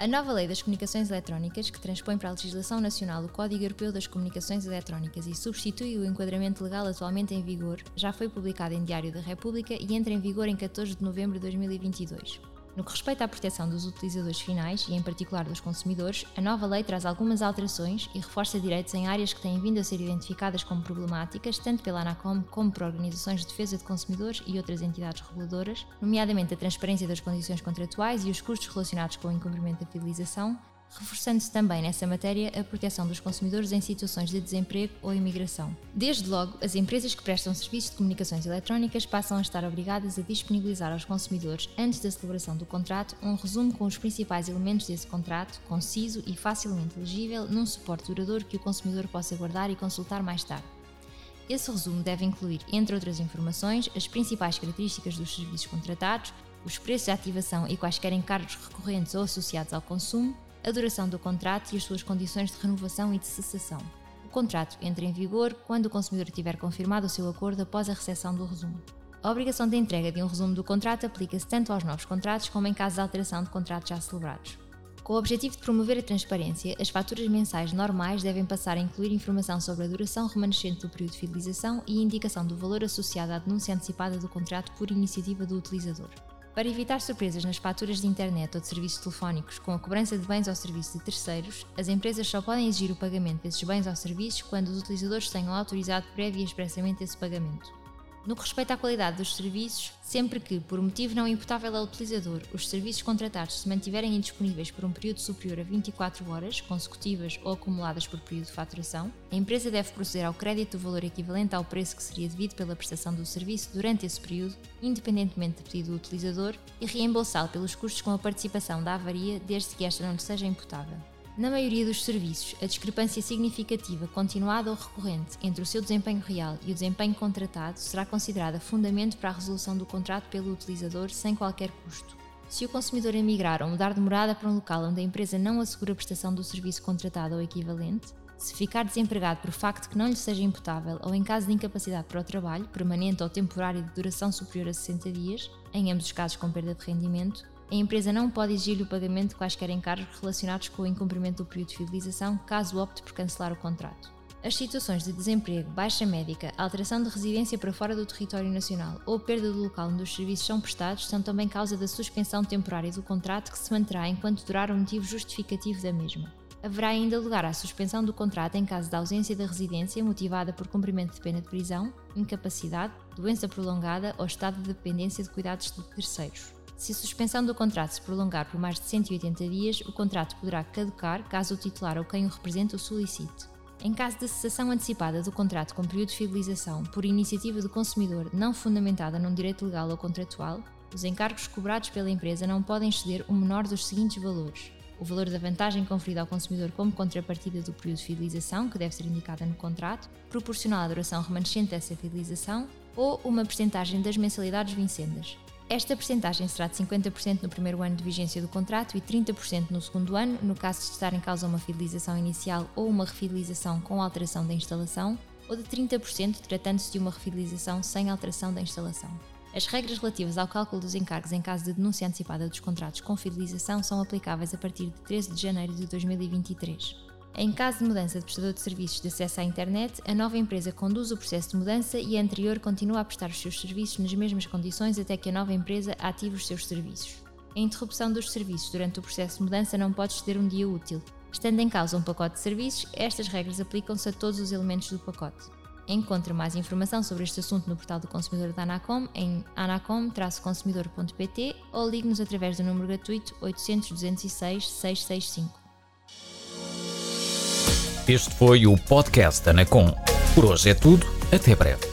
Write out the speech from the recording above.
A nova Lei das Comunicações Eletrónicas, que transpõe para a legislação nacional o Código Europeu das Comunicações Eletrónicas e substitui o enquadramento legal atualmente em vigor, já foi publicada em Diário da República e entra em vigor em 14 de novembro de 2022. No que respeita à proteção dos utilizadores finais e, em particular, dos consumidores, a nova lei traz algumas alterações e reforça direitos em áreas que têm vindo a ser identificadas como problemáticas, tanto pela ANACOM como por organizações de defesa de consumidores e outras entidades reguladoras, nomeadamente a transparência das condições contratuais e os custos relacionados com o incumprimento da fidelização, reforçando-se também nessa matéria a proteção dos consumidores em situações de desemprego ou imigração. Desde logo, as empresas que prestam serviços de comunicações eletrónicas passam a estar obrigadas a disponibilizar aos consumidores, antes da celebração do contrato, um resumo com os principais elementos desse contrato, conciso e facilmente legível, num suporte duradouro que o consumidor possa guardar e consultar mais tarde. Esse resumo deve incluir, entre outras informações, as principais características dos serviços contratados, os preços de ativação e quaisquer encargos recorrentes ou associados ao consumo, a duração do contrato e as suas condições de renovação e de cessação. O contrato entra em vigor quando o consumidor tiver confirmado o seu acordo após a recepção do resumo. A obrigação de entrega de um resumo do contrato aplica-se tanto aos novos contratos como em caso de alteração de contratos já celebrados. Com o objetivo de promover a transparência, as faturas mensais normais devem passar a incluir informação sobre a duração remanescente do período de fidelização e indicação do valor associado à denúncia antecipada do contrato por iniciativa do utilizador. Para evitar surpresas nas faturas de internet ou de serviços telefónicos com a cobrança de bens ou serviços de terceiros, as empresas só podem exigir o pagamento desses bens ou serviços quando os utilizadores tenham autorizado prévio e expressamente esse pagamento. No que respeita à qualidade dos serviços, sempre que, por motivo não imputável ao utilizador, os serviços contratados se mantiverem indisponíveis por um período superior a 24 horas, consecutivas ou acumuladas por período de faturação, a empresa deve proceder ao crédito do valor equivalente ao preço que seria devido pela prestação do serviço durante esse período, independentemente de pedido do utilizador, e reembolsá-lo pelos custos com a participação da avaria, desde que esta não lhe seja imputável. Na maioria dos serviços, a discrepância significativa, continuada ou recorrente entre o seu desempenho real e o desempenho contratado será considerada fundamento para a resolução do contrato pelo utilizador sem qualquer custo. Se o consumidor emigrar ou mudar de morada para um local onde a empresa não assegura a prestação do serviço contratado ou equivalente, se ficar desempregado por facto que não lhe seja imputável ou em caso de incapacidade para o trabalho, permanente ou temporário de duração superior a 60 dias, em ambos os casos com perda de rendimento, a empresa não pode exigir o pagamento de quaisquer encargos relacionados com o incumprimento do período de fidelização, caso opte por cancelar o contrato. As situações de desemprego, baixa médica, alteração de residência para fora do território nacional ou perda do local onde os serviços são prestados são também causa da suspensão temporária do contrato que se manterá enquanto durar o motivo justificativo da mesma. Haverá ainda lugar à suspensão do contrato em caso de ausência da residência motivada por cumprimento de pena de prisão, incapacidade, doença prolongada ou estado de dependência de cuidados de terceiros. Se a suspensão do contrato se prolongar por mais de 180 dias, o contrato poderá caducar caso o titular ou quem o representa o solicite. Em caso de cessação antecipada do contrato com período de fidelização por iniciativa do consumidor não fundamentada num direito legal ou contratual, os encargos cobrados pela empresa não podem exceder o menor dos seguintes valores: o valor da vantagem conferida ao consumidor como contrapartida do período de fidelização, que deve ser indicada no contrato, proporcional à duração remanescente dessa fidelização, ou uma percentagem das mensalidades vincendas. Esta percentagem será de 50% no primeiro ano de vigência do contrato e 30% no segundo ano, no caso de estar em causa uma fidelização inicial ou uma refidelização com alteração da instalação, ou de 30% tratando-se de uma refidelização sem alteração da instalação. As regras relativas ao cálculo dos encargos em caso de denúncia antecipada dos contratos com fidelização são aplicáveis a partir de 13 de janeiro de 2023. Em caso de mudança de prestador de serviços de acesso à internet, a nova empresa conduz o processo de mudança e a anterior continua a prestar os seus serviços nas mesmas condições até que a nova empresa ative os seus serviços. A interrupção dos serviços durante o processo de mudança não pode exceder um dia útil. Estando em causa um pacote de serviços, estas regras aplicam-se a todos os elementos do pacote. Encontre mais informação sobre este assunto no portal do consumidor da Anacom em anacom-consumidor.pt ou ligue-nos através do número gratuito 800 206 665. Este foi o podcast Anacom. Por hoje é tudo, até breve.